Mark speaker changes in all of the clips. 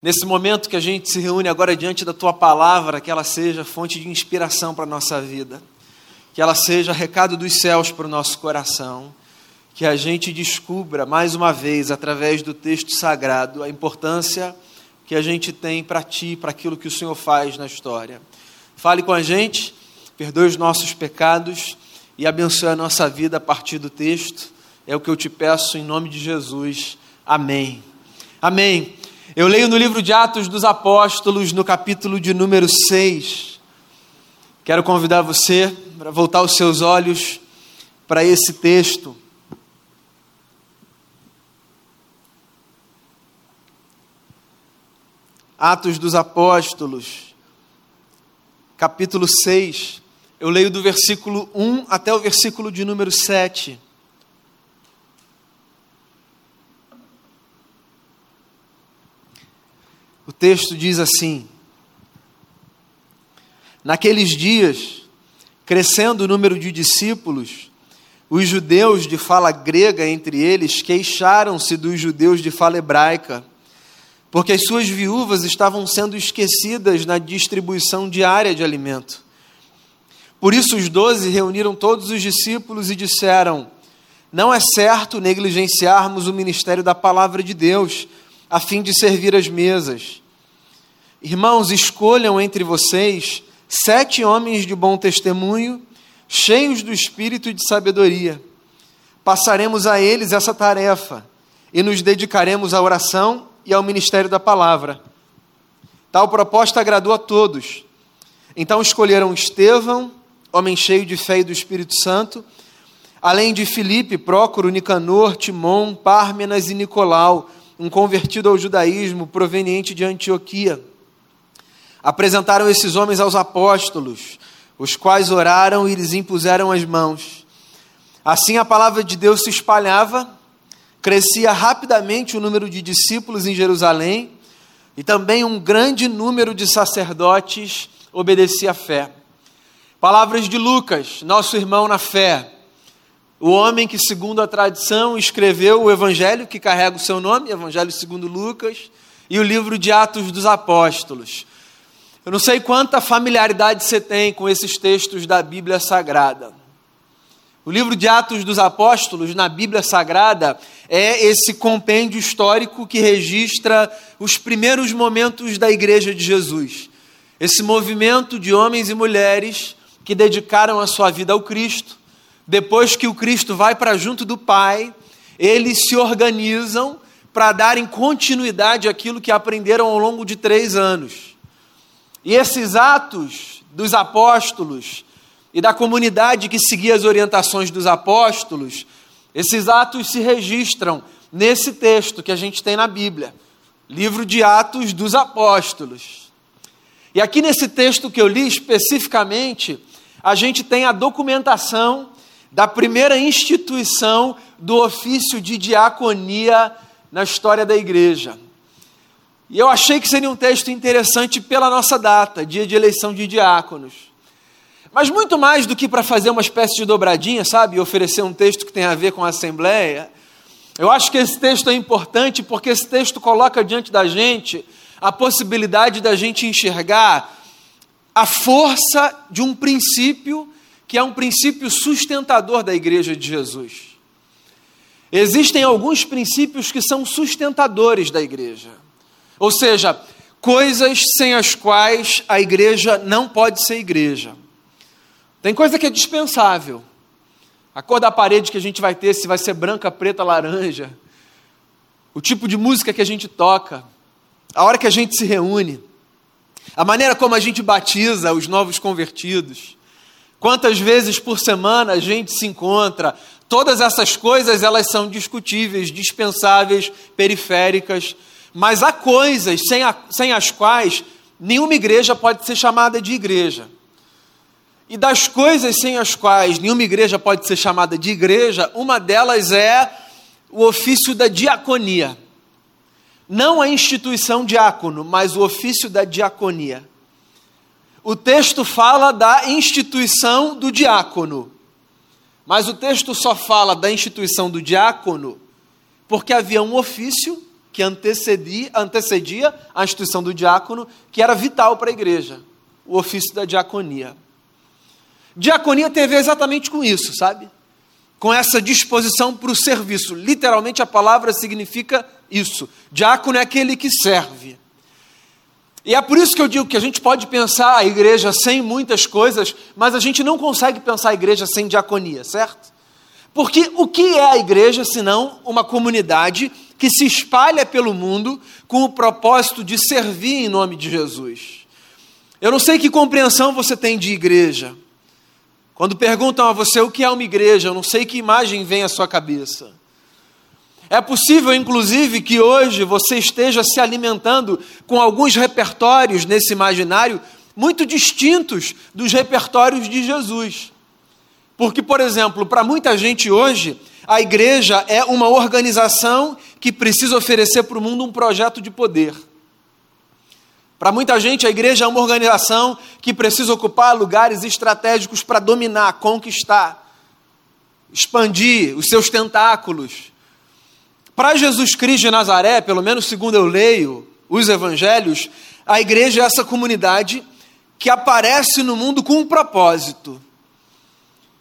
Speaker 1: Nesse momento que a gente se reúne agora diante da tua palavra, que ela seja fonte de inspiração para a nossa vida, que ela seja recado dos céus para o nosso coração, que a gente descubra mais uma vez, através do texto sagrado, a importância que a gente tem para ti, para aquilo que o Senhor faz na história. Fale com a gente, perdoe os nossos pecados e abençoe a nossa vida a partir do texto. É o que eu te peço em nome de Jesus. Amém. Amém. Eu leio no livro de Atos dos Apóstolos, no capítulo de número 6. Quero convidar você para voltar os seus olhos para esse texto. Atos dos Apóstolos, capítulo 6. Eu leio do versículo 1 até o versículo de número 7. O texto diz assim: Naqueles dias, crescendo o número de discípulos, os judeus de fala grega entre eles queixaram-se dos judeus de fala hebraica, porque as suas viúvas estavam sendo esquecidas na distribuição diária de alimento. Por isso, os doze reuniram todos os discípulos e disseram: Não é certo negligenciarmos o ministério da palavra de Deus a fim de servir as mesas. Irmãos, escolham entre vocês sete homens de bom testemunho, cheios do espírito e de sabedoria. Passaremos a eles essa tarefa e nos dedicaremos à oração e ao ministério da palavra. Tal proposta agradou a todos. Então escolheram Estevão, homem cheio de fé e do Espírito Santo, além de Filipe, Prócoro, Nicanor, Timon, Pármenas e Nicolau, um convertido ao judaísmo proveniente de Antioquia. Apresentaram esses homens aos apóstolos, os quais oraram e lhes impuseram as mãos. Assim a palavra de Deus se espalhava, crescia rapidamente o número de discípulos em Jerusalém, e também um grande número de sacerdotes obedecia à fé. Palavras de Lucas, nosso irmão na fé o homem que, segundo a tradição, escreveu o evangelho que carrega o seu nome, Evangelho segundo Lucas, e o livro de Atos dos Apóstolos. Eu não sei quanta familiaridade você tem com esses textos da Bíblia Sagrada. O livro de Atos dos Apóstolos, na Bíblia Sagrada, é esse compêndio histórico que registra os primeiros momentos da Igreja de Jesus. Esse movimento de homens e mulheres que dedicaram a sua vida ao Cristo depois que o Cristo vai para junto do Pai, eles se organizam para darem continuidade àquilo que aprenderam ao longo de três anos. E esses atos dos apóstolos e da comunidade que seguia as orientações dos apóstolos, esses atos se registram nesse texto que a gente tem na Bíblia, livro de Atos dos Apóstolos. E aqui nesse texto que eu li especificamente, a gente tem a documentação da primeira instituição do ofício de diaconia na história da igreja. E eu achei que seria um texto interessante pela nossa data, dia de eleição de diáconos. Mas muito mais do que para fazer uma espécie de dobradinha, sabe, e oferecer um texto que tem a ver com a Assembleia, eu acho que esse texto é importante porque esse texto coloca diante da gente a possibilidade da gente enxergar a força de um princípio que é um princípio sustentador da Igreja de Jesus. Existem alguns princípios que são sustentadores da igreja, ou seja, coisas sem as quais a igreja não pode ser igreja. Tem coisa que é dispensável. A cor da parede que a gente vai ter, se vai ser branca, preta, laranja. O tipo de música que a gente toca. A hora que a gente se reúne. A maneira como a gente batiza os novos convertidos. Quantas vezes por semana a gente se encontra? Todas essas coisas elas são discutíveis, dispensáveis, periféricas, mas há coisas sem, a, sem as quais nenhuma igreja pode ser chamada de igreja. E das coisas sem as quais nenhuma igreja pode ser chamada de igreja, uma delas é o ofício da diaconia. Não a instituição diácono, mas o ofício da diaconia o texto fala da instituição do diácono. Mas o texto só fala da instituição do diácono porque havia um ofício que antecedia, antecedia a instituição do diácono, que era vital para a igreja, o ofício da diaconia. Diaconia tem a ver exatamente com isso, sabe? Com essa disposição para o serviço. Literalmente a palavra significa isso. Diácono é aquele que serve. E é por isso que eu digo que a gente pode pensar a igreja sem muitas coisas, mas a gente não consegue pensar a igreja sem diaconia, certo? Porque o que é a igreja senão uma comunidade que se espalha pelo mundo com o propósito de servir em nome de Jesus? Eu não sei que compreensão você tem de igreja. Quando perguntam a você o que é uma igreja, eu não sei que imagem vem à sua cabeça. É possível, inclusive, que hoje você esteja se alimentando com alguns repertórios nesse imaginário muito distintos dos repertórios de Jesus. Porque, por exemplo, para muita gente hoje, a igreja é uma organização que precisa oferecer para o mundo um projeto de poder. Para muita gente, a igreja é uma organização que precisa ocupar lugares estratégicos para dominar, conquistar, expandir os seus tentáculos. Para Jesus Cristo de Nazaré, pelo menos segundo eu leio os evangelhos, a igreja é essa comunidade que aparece no mundo com um propósito: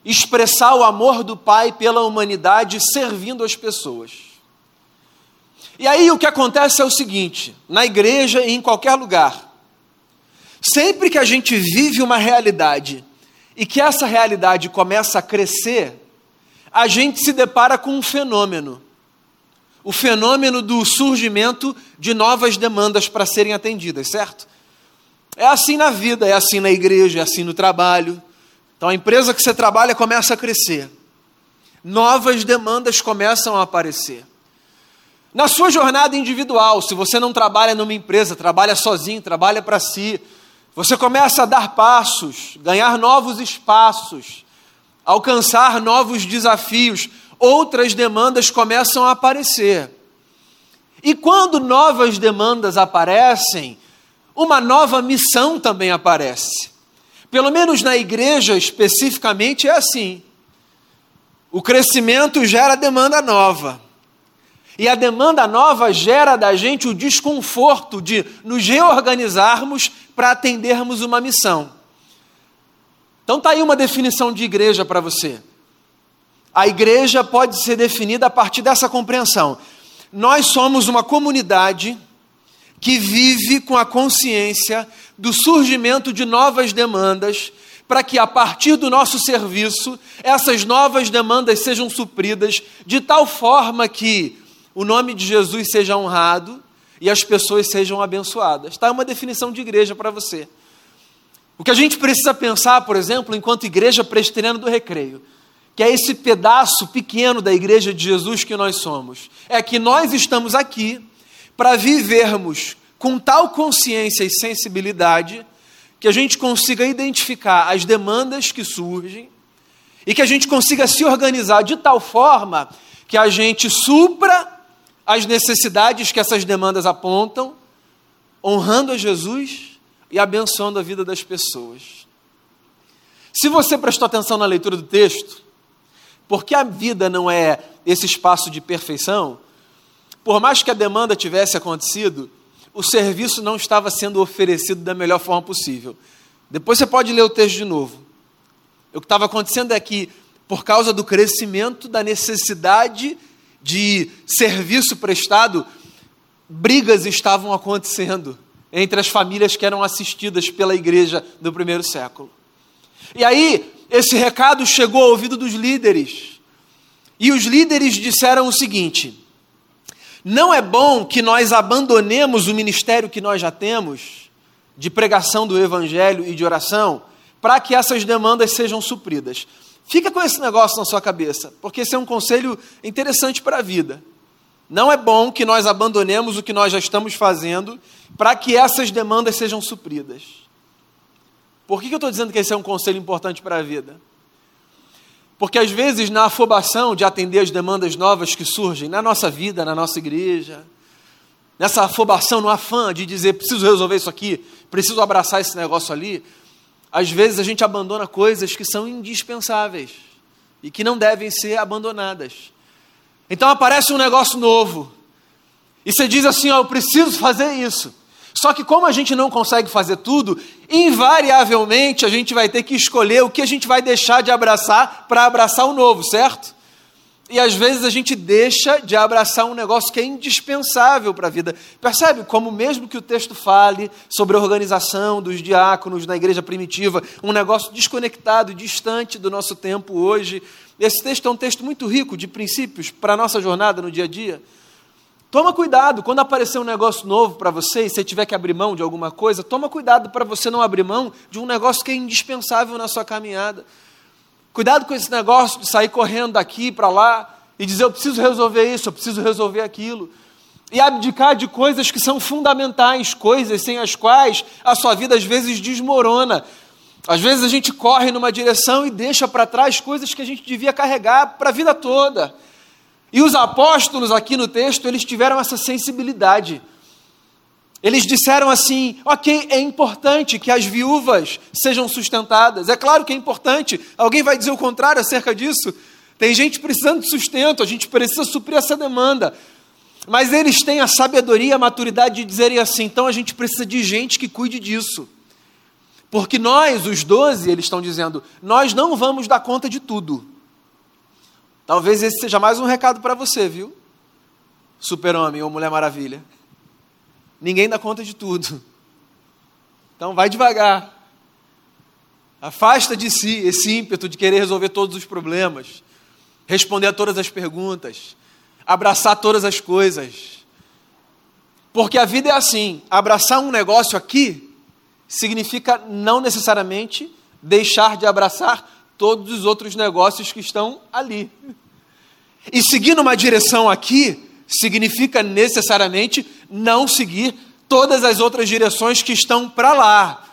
Speaker 1: expressar o amor do Pai pela humanidade servindo as pessoas. E aí o que acontece é o seguinte: na igreja e em qualquer lugar, sempre que a gente vive uma realidade e que essa realidade começa a crescer, a gente se depara com um fenômeno o fenômeno do surgimento de novas demandas para serem atendidas, certo? É assim na vida, é assim na igreja, é assim no trabalho. Então a empresa que você trabalha começa a crescer. Novas demandas começam a aparecer. Na sua jornada individual, se você não trabalha numa empresa, trabalha sozinho, trabalha para si, você começa a dar passos, ganhar novos espaços, alcançar novos desafios, outras demandas começam a aparecer. E quando novas demandas aparecem, uma nova missão também aparece. Pelo menos na igreja especificamente é assim. O crescimento gera demanda nova. E a demanda nova gera da gente o desconforto de nos reorganizarmos para atendermos uma missão. Então tá aí uma definição de igreja para você. A igreja pode ser definida a partir dessa compreensão. Nós somos uma comunidade que vive com a consciência do surgimento de novas demandas, para que a partir do nosso serviço, essas novas demandas sejam supridas de tal forma que o nome de Jesus seja honrado e as pessoas sejam abençoadas. Está uma definição de igreja para você. O que a gente precisa pensar, por exemplo, enquanto igreja presbiteriana do recreio, que é esse pedaço pequeno da igreja de Jesus que nós somos. É que nós estamos aqui para vivermos com tal consciência e sensibilidade que a gente consiga identificar as demandas que surgem e que a gente consiga se organizar de tal forma que a gente supra as necessidades que essas demandas apontam, honrando a Jesus e abençoando a vida das pessoas. Se você prestou atenção na leitura do texto, porque a vida não é esse espaço de perfeição, por mais que a demanda tivesse acontecido, o serviço não estava sendo oferecido da melhor forma possível. Depois você pode ler o texto de novo. O que estava acontecendo é que, por causa do crescimento da necessidade de serviço prestado, brigas estavam acontecendo entre as famílias que eram assistidas pela igreja do primeiro século. E aí, esse recado chegou ao ouvido dos líderes. E os líderes disseram o seguinte: não é bom que nós abandonemos o ministério que nós já temos, de pregação do evangelho e de oração, para que essas demandas sejam supridas. Fica com esse negócio na sua cabeça, porque esse é um conselho interessante para a vida. Não é bom que nós abandonemos o que nós já estamos fazendo para que essas demandas sejam supridas. Por que eu estou dizendo que esse é um conselho importante para a vida? Porque às vezes, na afobação de atender as demandas novas que surgem na nossa vida, na nossa igreja, nessa afobação, no afã de dizer preciso resolver isso aqui, preciso abraçar esse negócio ali, às vezes a gente abandona coisas que são indispensáveis e que não devem ser abandonadas. Então aparece um negócio novo. E você diz assim: eu preciso fazer isso. Só que, como a gente não consegue fazer tudo, invariavelmente a gente vai ter que escolher o que a gente vai deixar de abraçar para abraçar o novo, certo? E às vezes a gente deixa de abraçar um negócio que é indispensável para a vida. Percebe como, mesmo que o texto fale sobre a organização dos diáconos na igreja primitiva, um negócio desconectado, distante do nosso tempo hoje, esse texto é um texto muito rico de princípios para a nossa jornada no dia a dia. Toma cuidado, quando aparecer um negócio novo para você e você tiver que abrir mão de alguma coisa, toma cuidado para você não abrir mão de um negócio que é indispensável na sua caminhada. Cuidado com esse negócio de sair correndo daqui para lá e dizer eu preciso resolver isso, eu preciso resolver aquilo. E abdicar de coisas que são fundamentais, coisas sem as quais a sua vida às vezes desmorona. Às vezes a gente corre numa direção e deixa para trás coisas que a gente devia carregar para a vida toda. E os apóstolos aqui no texto, eles tiveram essa sensibilidade. Eles disseram assim: ok, é importante que as viúvas sejam sustentadas. É claro que é importante. Alguém vai dizer o contrário acerca disso? Tem gente precisando de sustento, a gente precisa suprir essa demanda. Mas eles têm a sabedoria, a maturidade de dizerem assim: então a gente precisa de gente que cuide disso. Porque nós, os doze, eles estão dizendo, nós não vamos dar conta de tudo. Talvez esse seja mais um recado para você, viu? Super-homem ou Mulher Maravilha. Ninguém dá conta de tudo. Então vai devagar. Afasta de si esse ímpeto de querer resolver todos os problemas, responder a todas as perguntas, abraçar todas as coisas. Porque a vida é assim: abraçar um negócio aqui significa não necessariamente deixar de abraçar todos os outros negócios que estão ali. E seguir numa direção aqui significa necessariamente não seguir todas as outras direções que estão para lá.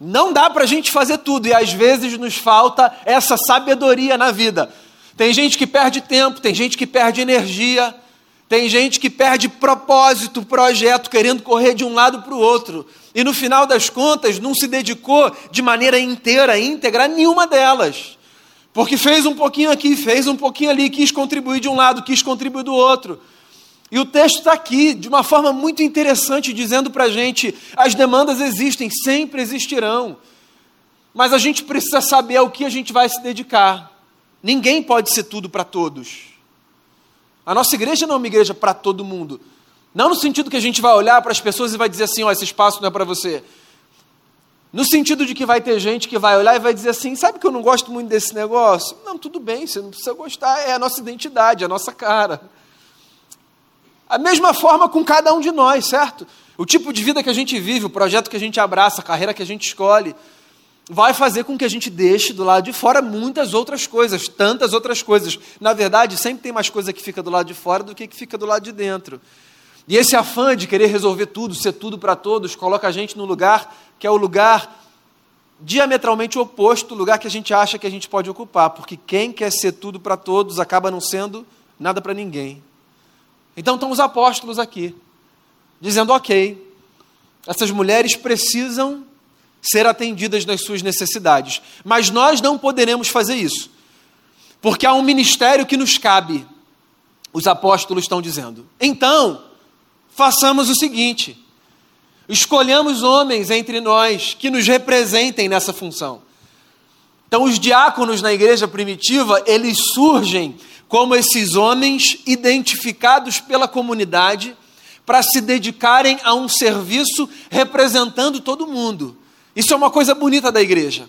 Speaker 1: Não dá para a gente fazer tudo e às vezes nos falta essa sabedoria na vida. Tem gente que perde tempo, tem gente que perde energia, tem gente que perde propósito, projeto, querendo correr de um lado para o outro. E no final das contas, não se dedicou de maneira inteira, íntegra, a nenhuma delas. Porque fez um pouquinho aqui, fez um pouquinho ali, quis contribuir de um lado, quis contribuir do outro. E o texto está aqui, de uma forma muito interessante, dizendo para a gente: as demandas existem, sempre existirão. Mas a gente precisa saber ao que a gente vai se dedicar. Ninguém pode ser tudo para todos. A nossa igreja não é uma igreja para todo mundo. Não no sentido que a gente vai olhar para as pessoas e vai dizer assim: ó, oh, esse espaço não é para você. No sentido de que vai ter gente que vai olhar e vai dizer assim: sabe que eu não gosto muito desse negócio? Não, tudo bem, você não precisa gostar, é a nossa identidade, é a nossa cara. A mesma forma com cada um de nós, certo? O tipo de vida que a gente vive, o projeto que a gente abraça, a carreira que a gente escolhe vai fazer com que a gente deixe do lado de fora muitas outras coisas, tantas outras coisas. Na verdade, sempre tem mais coisa que fica do lado de fora do que que fica do lado de dentro. E esse afã de querer resolver tudo, ser tudo para todos, coloca a gente no lugar que é o lugar diametralmente oposto do lugar que a gente acha que a gente pode ocupar, porque quem quer ser tudo para todos acaba não sendo nada para ninguém. Então estão os apóstolos aqui, dizendo: ok, essas mulheres precisam ser atendidas nas suas necessidades. Mas nós não poderemos fazer isso, porque há um ministério que nos cabe, os apóstolos estão dizendo. Então, façamos o seguinte: escolhamos homens entre nós que nos representem nessa função. Então, os diáconos na igreja primitiva, eles surgem como esses homens identificados pela comunidade para se dedicarem a um serviço representando todo mundo. Isso é uma coisa bonita da igreja.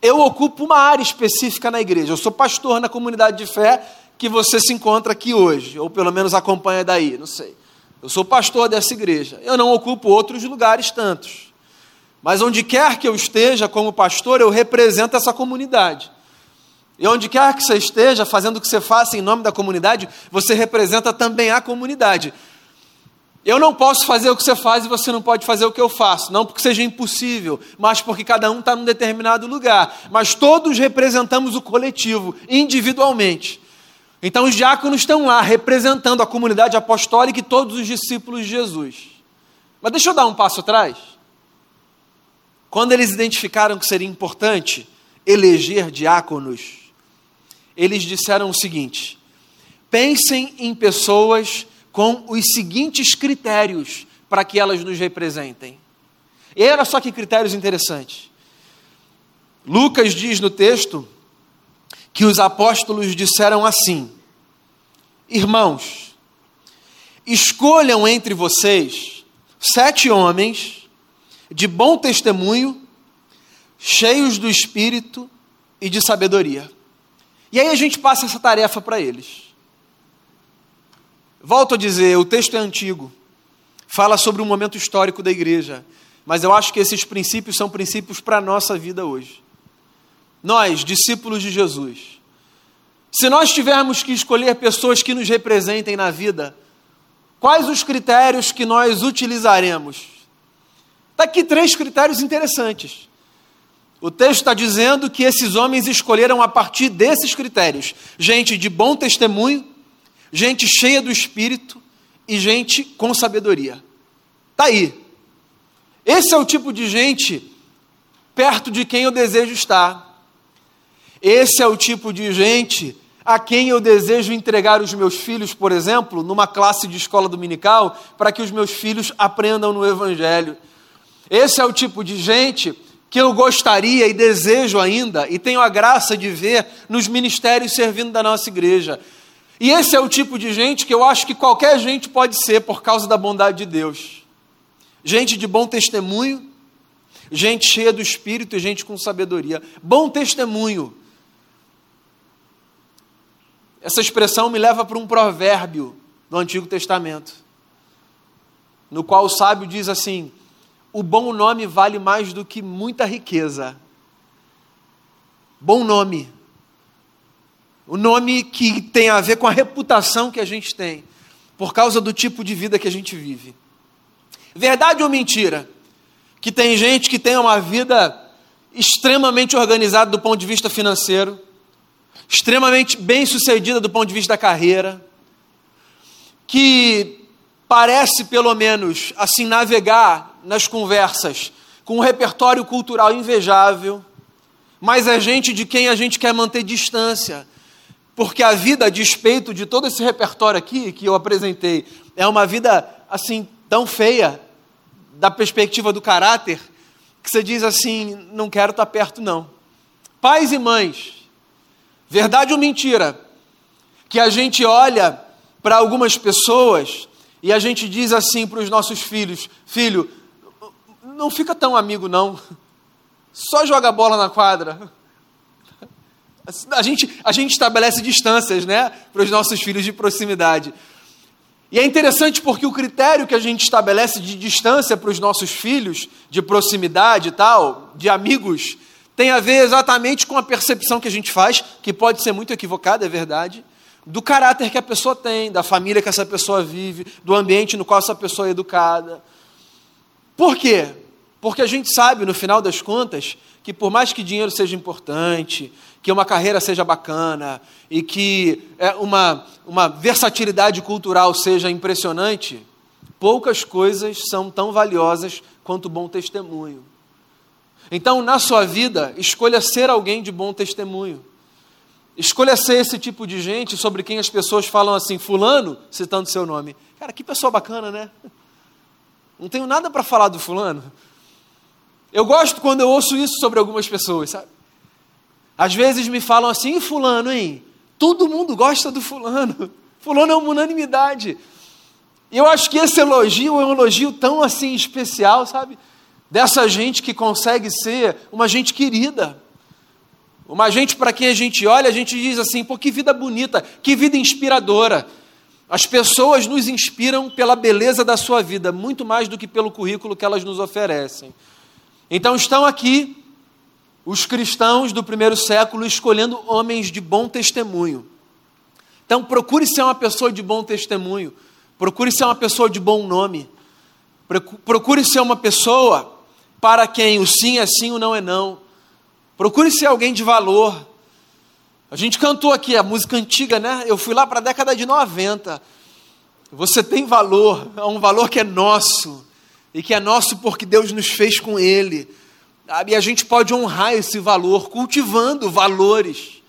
Speaker 1: Eu ocupo uma área específica na igreja. Eu sou pastor na comunidade de fé que você se encontra aqui hoje, ou pelo menos acompanha daí, não sei. Eu sou pastor dessa igreja. Eu não ocupo outros lugares tantos. Mas onde quer que eu esteja como pastor, eu represento essa comunidade. E onde quer que você esteja fazendo o que você faça em nome da comunidade, você representa também a comunidade. Eu não posso fazer o que você faz e você não pode fazer o que eu faço. Não porque seja impossível, mas porque cada um está num determinado lugar. Mas todos representamos o coletivo, individualmente. Então os diáconos estão lá representando a comunidade apostólica e todos os discípulos de Jesus. Mas deixa eu dar um passo atrás. Quando eles identificaram que seria importante eleger diáconos, eles disseram o seguinte: pensem em pessoas com os seguintes critérios para que elas nos representem. E olha só que critérios interessantes. Lucas diz no texto que os apóstolos disseram assim: Irmãos, escolham entre vocês sete homens de bom testemunho, cheios do espírito e de sabedoria. E aí a gente passa essa tarefa para eles. Volto a dizer, o texto é antigo, fala sobre um momento histórico da igreja, mas eu acho que esses princípios são princípios para a nossa vida hoje. Nós, discípulos de Jesus, se nós tivermos que escolher pessoas que nos representem na vida, quais os critérios que nós utilizaremos? Está aqui três critérios interessantes. O texto está dizendo que esses homens escolheram a partir desses critérios: gente de bom testemunho, gente cheia do espírito e gente com sabedoria. Está aí. Esse é o tipo de gente perto de quem eu desejo estar. Esse é o tipo de gente a quem eu desejo entregar os meus filhos, por exemplo, numa classe de escola dominical, para que os meus filhos aprendam no Evangelho. Esse é o tipo de gente que eu gostaria e desejo ainda, e tenho a graça de ver nos ministérios servindo da nossa igreja. E esse é o tipo de gente que eu acho que qualquer gente pode ser por causa da bondade de Deus. Gente de bom testemunho, gente cheia do espírito e gente com sabedoria. Bom testemunho. Essa expressão me leva para um provérbio do Antigo Testamento, no qual o sábio diz assim: o bom nome vale mais do que muita riqueza. Bom nome o nome que tem a ver com a reputação que a gente tem, por causa do tipo de vida que a gente vive. Verdade ou mentira? Que tem gente que tem uma vida extremamente organizada do ponto de vista financeiro, extremamente bem sucedida do ponto de vista da carreira, que parece, pelo menos, assim, navegar nas conversas com um repertório cultural invejável, mas é gente de quem a gente quer manter distância, porque a vida, a despeito de todo esse repertório aqui que eu apresentei, é uma vida assim tão feia da perspectiva do caráter, que você diz assim: não quero estar perto, não. Pais e mães, verdade ou mentira, que a gente olha para algumas pessoas e a gente diz assim para os nossos filhos: filho, não fica tão amigo, não, só joga bola na quadra. A gente, a gente estabelece distâncias né, para os nossos filhos de proximidade. E é interessante porque o critério que a gente estabelece de distância para os nossos filhos, de proximidade e tal, de amigos, tem a ver exatamente com a percepção que a gente faz, que pode ser muito equivocada, é verdade, do caráter que a pessoa tem, da família que essa pessoa vive, do ambiente no qual essa pessoa é educada. Por quê? Porque a gente sabe, no final das contas, que por mais que dinheiro seja importante, que uma carreira seja bacana e que é, uma, uma versatilidade cultural seja impressionante, poucas coisas são tão valiosas quanto bom testemunho. Então, na sua vida, escolha ser alguém de bom testemunho. Escolha ser esse tipo de gente sobre quem as pessoas falam assim, fulano, citando seu nome. Cara, que pessoa bacana, né? Não tenho nada para falar do fulano. Eu gosto quando eu ouço isso sobre algumas pessoas, sabe? Às vezes me falam assim, fulano, hein? Todo mundo gosta do fulano. Fulano é uma unanimidade. Eu acho que esse elogio é um elogio tão assim especial, sabe? Dessa gente que consegue ser uma gente querida. Uma gente para quem a gente olha, a gente diz assim, pô, que vida bonita, que vida inspiradora. As pessoas nos inspiram pela beleza da sua vida, muito mais do que pelo currículo que elas nos oferecem. Então estão aqui os cristãos do primeiro século escolhendo homens de bom testemunho. Então, procure ser uma pessoa de bom testemunho, procure ser uma pessoa de bom nome, procure ser uma pessoa para quem o sim é sim, o não é não. Procure ser alguém de valor. A gente cantou aqui a música antiga, né? Eu fui lá para a década de 90. Você tem valor, é um valor que é nosso, e que é nosso porque Deus nos fez com Ele. E a gente pode honrar esse valor cultivando valores.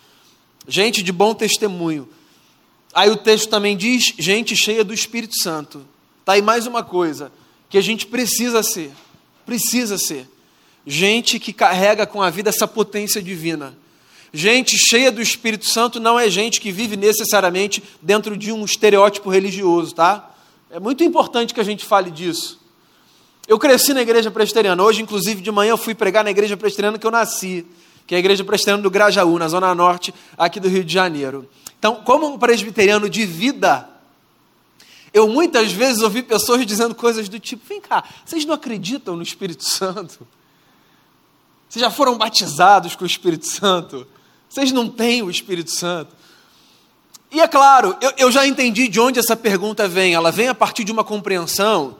Speaker 1: Gente de bom testemunho. Aí o texto também diz: gente cheia do Espírito Santo. Tá aí mais uma coisa que a gente precisa ser. Precisa ser. Gente que carrega com a vida essa potência divina. Gente cheia do Espírito Santo não é gente que vive necessariamente dentro de um estereótipo religioso, tá? É muito importante que a gente fale disso. Eu cresci na igreja presbiteriana. Hoje, inclusive, de manhã eu fui pregar na igreja presbiteriana que eu nasci, que é a igreja presbiteriana do Grajaú, na zona norte aqui do Rio de Janeiro. Então, como um presbiteriano de vida, eu muitas vezes ouvi pessoas dizendo coisas do tipo: vem cá, vocês não acreditam no Espírito Santo? Vocês já foram batizados com o Espírito Santo? Vocês não têm o Espírito Santo? E é claro, eu, eu já entendi de onde essa pergunta vem. Ela vem a partir de uma compreensão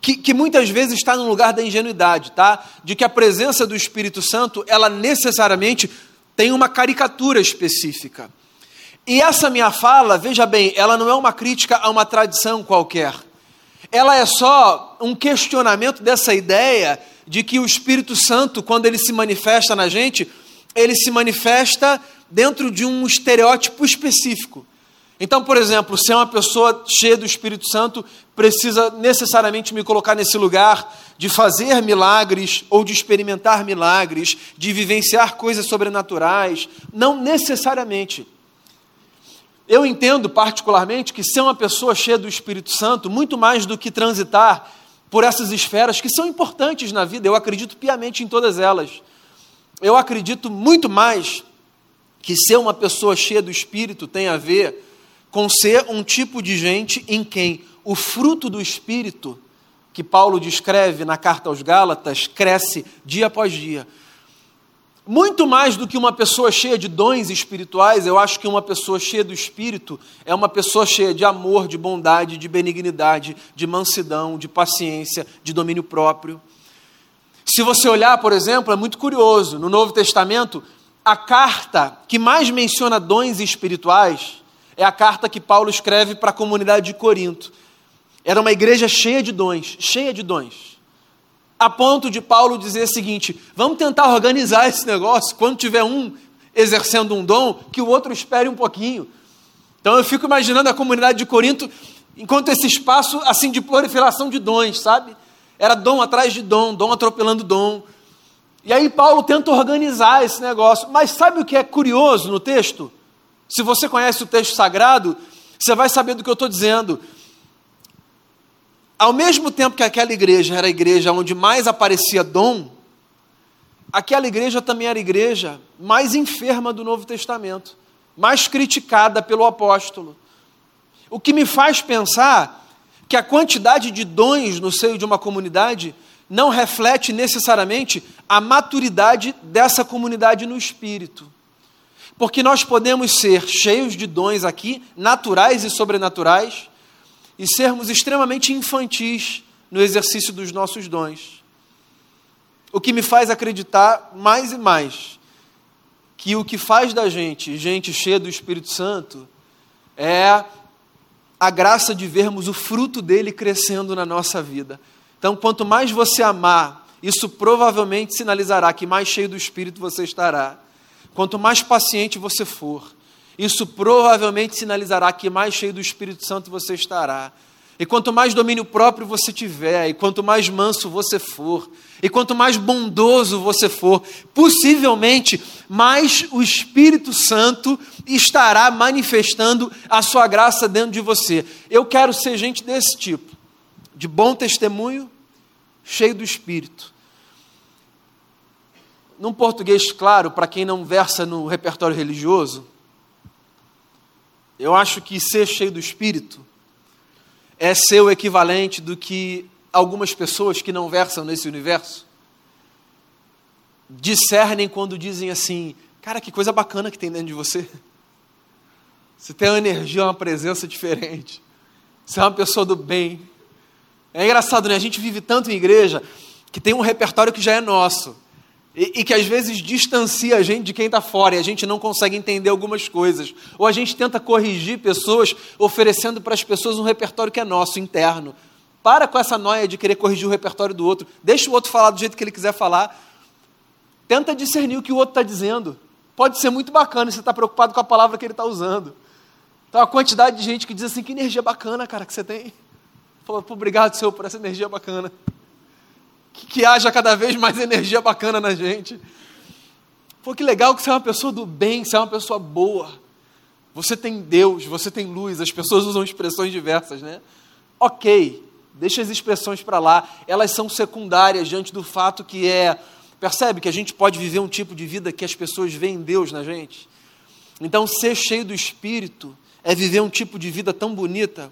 Speaker 1: que, que, muitas vezes está no lugar da ingenuidade, tá? De que a presença do Espírito Santo, ela necessariamente tem uma caricatura específica. E essa minha fala, veja bem, ela não é uma crítica a uma tradição qualquer. Ela é só um questionamento dessa ideia de que o Espírito Santo, quando ele se manifesta na gente, ele se manifesta dentro de um estereótipo específico. Então, por exemplo, se é uma pessoa cheia do Espírito Santo, precisa necessariamente me colocar nesse lugar de fazer milagres ou de experimentar milagres, de vivenciar coisas sobrenaturais. Não necessariamente. Eu entendo particularmente que ser uma pessoa cheia do Espírito Santo, muito mais do que transitar por essas esferas que são importantes na vida, eu acredito piamente em todas elas. Eu acredito muito mais que ser uma pessoa cheia do Espírito tem a ver com ser um tipo de gente em quem o fruto do Espírito, que Paulo descreve na carta aos Gálatas, cresce dia após dia. Muito mais do que uma pessoa cheia de dons espirituais, eu acho que uma pessoa cheia do Espírito é uma pessoa cheia de amor, de bondade, de benignidade, de mansidão, de paciência, de domínio próprio. Se você olhar, por exemplo, é muito curioso, no Novo Testamento, a carta que mais menciona dons espirituais é a carta que Paulo escreve para a comunidade de Corinto. Era uma igreja cheia de dons, cheia de dons a ponto de Paulo dizer o seguinte: vamos tentar organizar esse negócio, quando tiver um exercendo um dom, que o outro espere um pouquinho. Então eu fico imaginando a comunidade de Corinto, enquanto esse espaço assim de proliferação de dons, sabe? Era dom atrás de dom, dom atropelando dom. E aí Paulo tenta organizar esse negócio. Mas sabe o que é curioso no texto? Se você conhece o texto sagrado, você vai saber do que eu estou dizendo. Ao mesmo tempo que aquela igreja era a igreja onde mais aparecia dom, aquela igreja também era a igreja mais enferma do Novo Testamento, mais criticada pelo apóstolo. O que me faz pensar que a quantidade de dons no seio de uma comunidade não reflete necessariamente a maturidade dessa comunidade no espírito. Porque nós podemos ser cheios de dons aqui, naturais e sobrenaturais, e sermos extremamente infantis no exercício dos nossos dons. O que me faz acreditar mais e mais que o que faz da gente gente cheia do Espírito Santo é a graça de vermos o fruto dele crescendo na nossa vida. Então, quanto mais você amar, isso provavelmente sinalizará que mais cheio do Espírito você estará. Quanto mais paciente você for, isso provavelmente sinalizará que mais cheio do Espírito Santo você estará. E quanto mais domínio próprio você tiver, e quanto mais manso você for, e quanto mais bondoso você for, possivelmente mais o Espírito Santo estará manifestando a sua graça dentro de você. Eu quero ser gente desse tipo, de bom testemunho, cheio do Espírito. Num português claro, para quem não versa no repertório religioso, eu acho que ser cheio do Espírito é ser o equivalente do que algumas pessoas que não versam nesse universo discernem quando dizem assim: Cara, que coisa bacana que tem dentro de você. Você tem uma energia, uma presença diferente. Você é uma pessoa do bem. É engraçado, né? A gente vive tanto em igreja que tem um repertório que já é nosso. E, e, que às vezes distancia a gente de quem está fora e a gente não consegue entender algumas coisas. Ou a gente tenta corrigir pessoas oferecendo para as pessoas um repertório que é nosso, interno. Para com essa noia de querer corrigir o repertório do outro. Deixa o outro falar do jeito que ele quiser falar. Tenta discernir o que o outro está dizendo. Pode ser muito bacana e você está preocupado com a palavra que ele está usando. Então a quantidade de gente que diz assim, que energia bacana, cara, que você tem. Fala, obrigado, Senhor, por essa energia bacana. Que, que haja cada vez mais energia bacana na gente. Pô, que legal que você é uma pessoa do bem, você é uma pessoa boa. Você tem Deus, você tem luz. As pessoas usam expressões diversas, né? Ok, deixa as expressões para lá. Elas são secundárias diante do fato que é. Percebe que a gente pode viver um tipo de vida que as pessoas veem Deus na gente? Então, ser cheio do Espírito é viver um tipo de vida tão bonita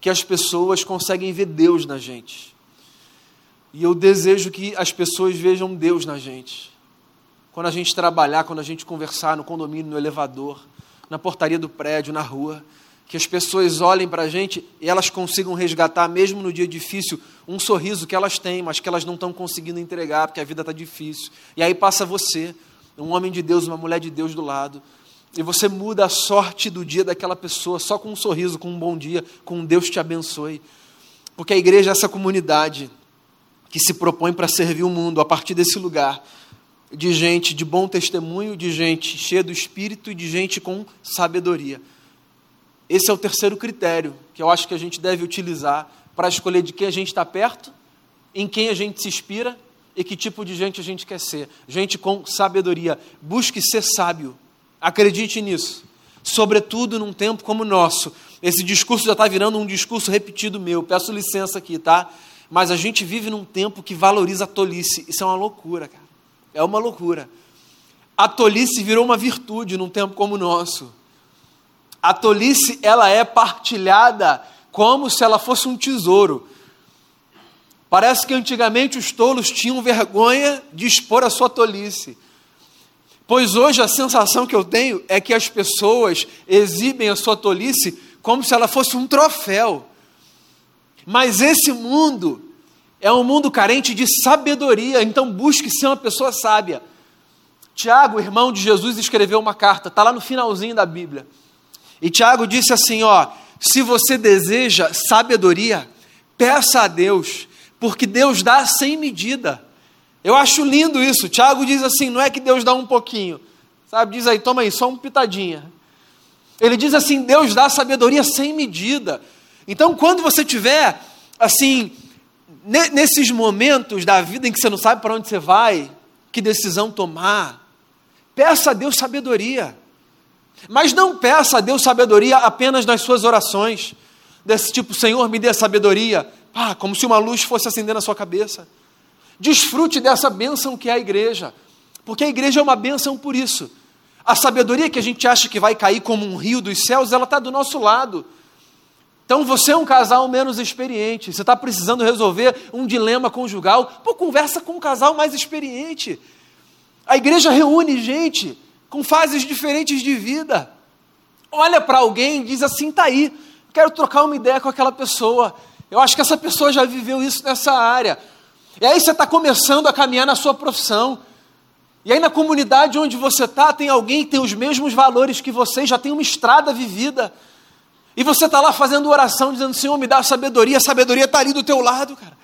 Speaker 1: que as pessoas conseguem ver Deus na gente. E eu desejo que as pessoas vejam Deus na gente quando a gente trabalhar, quando a gente conversar no condomínio, no elevador, na portaria do prédio, na rua, que as pessoas olhem para a gente e elas consigam resgatar, mesmo no dia difícil, um sorriso que elas têm, mas que elas não estão conseguindo entregar, porque a vida está difícil. E aí passa você, um homem de Deus, uma mulher de Deus do lado, e você muda a sorte do dia daquela pessoa só com um sorriso, com um bom dia, com um Deus te abençoe. Porque a igreja é essa comunidade que se propõe para servir o mundo a partir desse lugar de gente de bom testemunho, de gente cheia do espírito e de gente com sabedoria. Esse é o terceiro critério que eu acho que a gente deve utilizar para escolher de quem a gente está perto, em quem a gente se inspira e que tipo de gente a gente quer ser. Gente com sabedoria. Busque ser sábio. Acredite nisso. Sobretudo num tempo como o nosso. Esse discurso já está virando um discurso repetido meu. Peço licença aqui, tá? Mas a gente vive num tempo que valoriza a tolice. Isso é uma loucura, cara. É uma loucura. A tolice virou uma virtude num tempo como o nosso. A tolice, ela é partilhada como se ela fosse um tesouro. Parece que antigamente os tolos tinham vergonha de expor a sua tolice. Pois hoje a sensação que eu tenho é que as pessoas exibem a sua tolice como se ela fosse um troféu. Mas esse mundo é um mundo carente de sabedoria, então busque ser uma pessoa sábia. Tiago, irmão de Jesus, escreveu uma carta, está lá no finalzinho da Bíblia. E Tiago disse assim: ó, se você deseja sabedoria, peça a Deus, porque Deus dá sem medida. Eu acho lindo isso. Tiago diz assim: não é que Deus dá um pouquinho, sabe? Diz aí, toma aí, só um pitadinha. Ele diz assim: Deus dá sabedoria sem medida. Então, quando você tiver assim nesses momentos da vida em que você não sabe para onde você vai, que decisão tomar, peça a Deus sabedoria. Mas não peça a Deus sabedoria apenas nas suas orações, desse tipo, Senhor, me dê sabedoria, ah, como se uma luz fosse acender na sua cabeça. Desfrute dessa bênção que é a igreja, porque a igreja é uma bênção por isso. A sabedoria que a gente acha que vai cair como um rio dos céus, ela está do nosso lado. Então você é um casal menos experiente, você está precisando resolver um dilema conjugal, pô, conversa com um casal mais experiente. A igreja reúne gente com fases diferentes de vida. Olha para alguém e diz assim: tá aí, quero trocar uma ideia com aquela pessoa. Eu acho que essa pessoa já viveu isso nessa área. E aí você está começando a caminhar na sua profissão. E aí na comunidade onde você está, tem alguém que tem os mesmos valores que você, já tem uma estrada vivida. E você está lá fazendo oração, dizendo: Senhor, me dá sabedoria. A sabedoria está ali do teu lado, cara.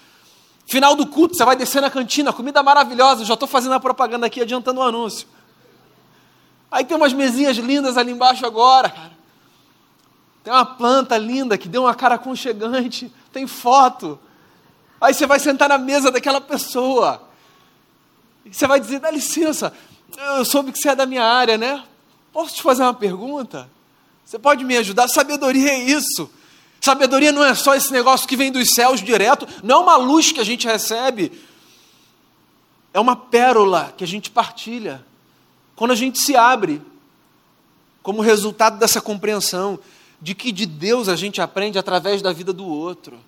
Speaker 1: Final do culto, você vai descer na cantina, comida maravilhosa. Já estou fazendo a propaganda aqui, adiantando o anúncio. Aí tem umas mesinhas lindas ali embaixo agora, cara. Tem uma planta linda que deu uma cara aconchegante. Tem foto. Aí você vai sentar na mesa daquela pessoa. E você vai dizer: dá licença, eu soube que você é da minha área, né? Posso te fazer uma pergunta? Você pode me ajudar? Sabedoria é isso. Sabedoria não é só esse negócio que vem dos céus direto, não é uma luz que a gente recebe, é uma pérola que a gente partilha. Quando a gente se abre, como resultado dessa compreensão de que de Deus a gente aprende através da vida do outro.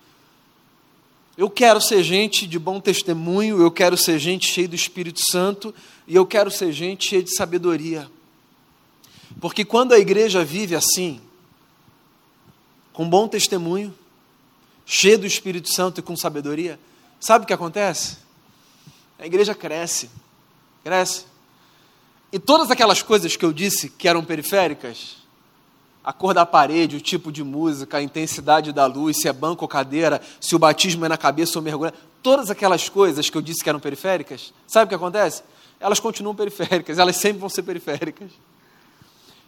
Speaker 1: Eu quero ser gente de bom testemunho, eu quero ser gente cheia do Espírito Santo e eu quero ser gente cheia de sabedoria. Porque quando a igreja vive assim, com bom testemunho, cheio do Espírito Santo e com sabedoria, sabe o que acontece? A igreja cresce, cresce. E todas aquelas coisas que eu disse que eram periféricas, a cor da parede, o tipo de música, a intensidade da luz, se é banco ou cadeira, se o batismo é na cabeça ou mergulhar, todas aquelas coisas que eu disse que eram periféricas, sabe o que acontece? Elas continuam periféricas, elas sempre vão ser periféricas.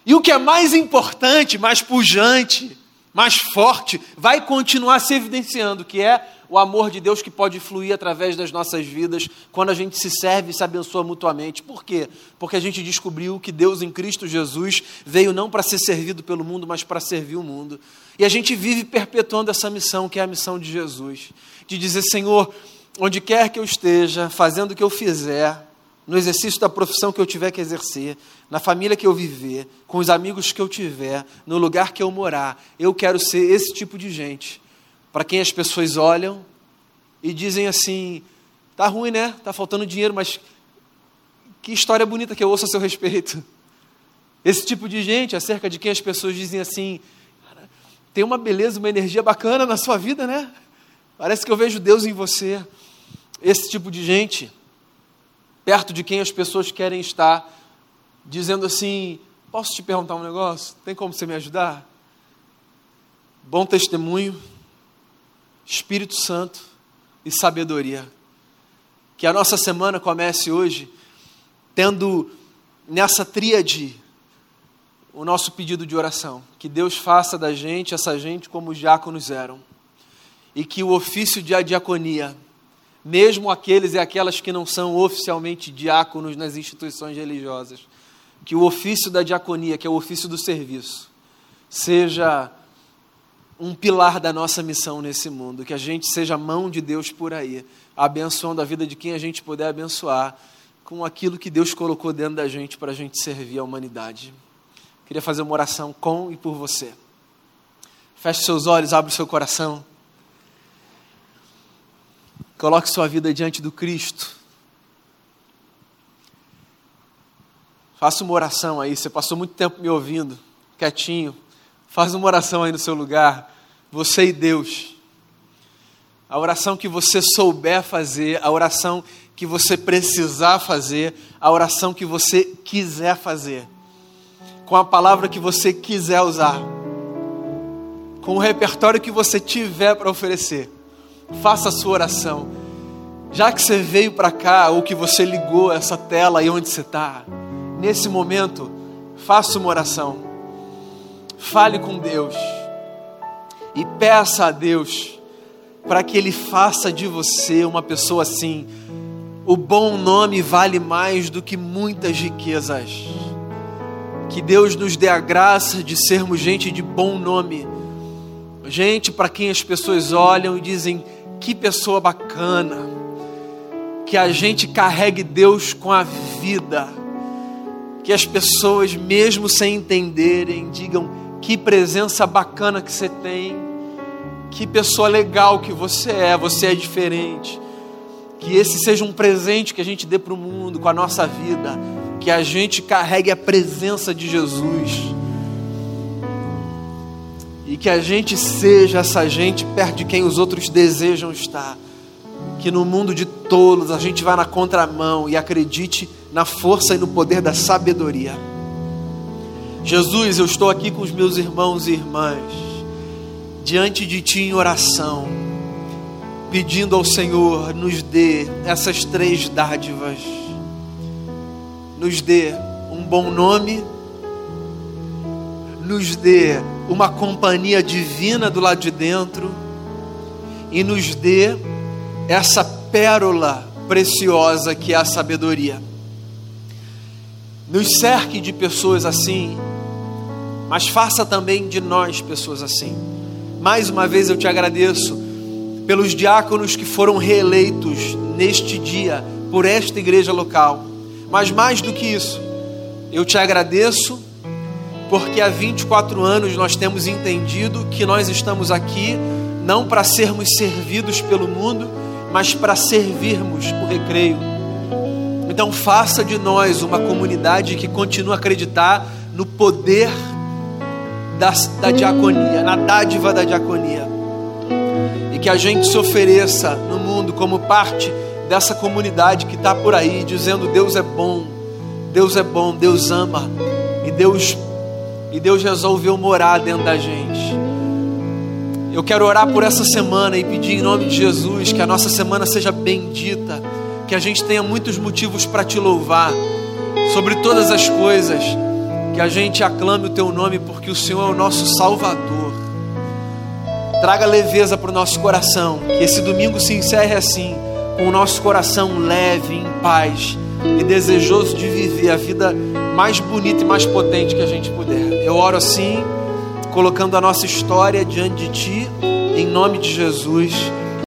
Speaker 1: E o que é mais importante, mais pujante, mais forte, vai continuar se evidenciando, que é o amor de Deus que pode fluir através das nossas vidas quando a gente se serve e se abençoa mutuamente. Por quê? Porque a gente descobriu que Deus em Cristo Jesus veio não para ser servido pelo mundo, mas para servir o mundo. E a gente vive perpetuando essa missão, que é a missão de Jesus, de dizer, Senhor, onde quer que eu esteja, fazendo o que eu fizer, no exercício da profissão que eu tiver que exercer, na família que eu viver, com os amigos que eu tiver, no lugar que eu morar, eu quero ser esse tipo de gente, para quem as pessoas olham e dizem assim: tá ruim, né? Tá faltando dinheiro, mas que história bonita que eu ouço a seu respeito. Esse tipo de gente, acerca de quem as pessoas dizem assim: tem uma beleza, uma energia bacana na sua vida, né? Parece que eu vejo Deus em você. Esse tipo de gente perto de quem as pessoas querem estar, dizendo assim: Posso te perguntar um negócio? Tem como você me ajudar? Bom testemunho, Espírito Santo e sabedoria. Que a nossa semana comece hoje tendo nessa tríade o nosso pedido de oração. Que Deus faça da gente essa gente como os diáconos eram. E que o ofício de diaconia mesmo aqueles e aquelas que não são oficialmente diáconos nas instituições religiosas, que o ofício da diaconia, que é o ofício do serviço, seja um pilar da nossa missão nesse mundo, que a gente seja mão de Deus por aí, abençoando a vida de quem a gente puder abençoar, com aquilo que Deus colocou dentro da gente para a gente servir a humanidade. Queria fazer uma oração com e por você. Feche seus olhos, abre o seu coração. Coloque sua vida diante do Cristo. Faça uma oração aí. Você passou muito tempo me ouvindo, quietinho. Faz uma oração aí no seu lugar. Você e Deus. A oração que você souber fazer, a oração que você precisar fazer, a oração que você quiser fazer. Com a palavra que você quiser usar. Com o repertório que você tiver para oferecer faça a sua oração. Já que você veio para cá, ou que você ligou essa tela aí onde você está, nesse momento, faça uma oração. Fale com Deus e peça a Deus para que Ele faça de você uma pessoa assim. O bom nome vale mais do que muitas riquezas. Que Deus nos dê a graça de sermos gente de bom nome, gente para quem as pessoas olham e dizem: que pessoa bacana. Que a gente carregue Deus com a vida. Que as pessoas, mesmo sem entenderem, digam: que presença bacana que você tem. Que pessoa legal que você é. Você é diferente. Que esse seja um presente que a gente dê para o mundo com a nossa vida. Que a gente carregue a presença de Jesus e que a gente seja essa gente perto de quem os outros desejam estar. Que no mundo de tolos a gente vá na contramão e acredite na força e no poder da sabedoria. Jesus, eu estou aqui com os meus irmãos e irmãs, diante de Ti em oração, pedindo ao Senhor, nos dê essas três dádivas, nos dê um bom nome, nos dê uma companhia divina do lado de dentro e nos dê essa pérola preciosa que é a sabedoria. Nos cerque de pessoas assim, mas faça também de nós pessoas assim. Mais uma vez eu te agradeço pelos diáconos que foram reeleitos neste dia por esta igreja local. Mas mais do que isso, eu te agradeço porque há 24 anos nós temos entendido que nós estamos aqui não para sermos servidos pelo mundo, mas para servirmos o recreio. Então, faça de nós uma comunidade que continua a acreditar no poder da, da diaconia, na dádiva da diaconia, e que a gente se ofereça no mundo como parte dessa comunidade que está por aí, dizendo: Deus é bom, Deus é bom, Deus ama, e Deus e Deus resolveu morar dentro da gente. Eu quero orar por essa semana e pedir em nome de Jesus que a nossa semana seja bendita, que a gente tenha muitos motivos para te louvar sobre todas as coisas, Que a gente aclame o teu nome porque o Senhor é o nosso Salvador. Traga leveza para o nosso coração. Que esse domingo se encerre assim, com o nosso coração leve, em paz e desejoso de viver a vida mais bonita e mais potente que a gente puder. Eu oro assim, colocando a nossa história diante de Ti, em nome de Jesus.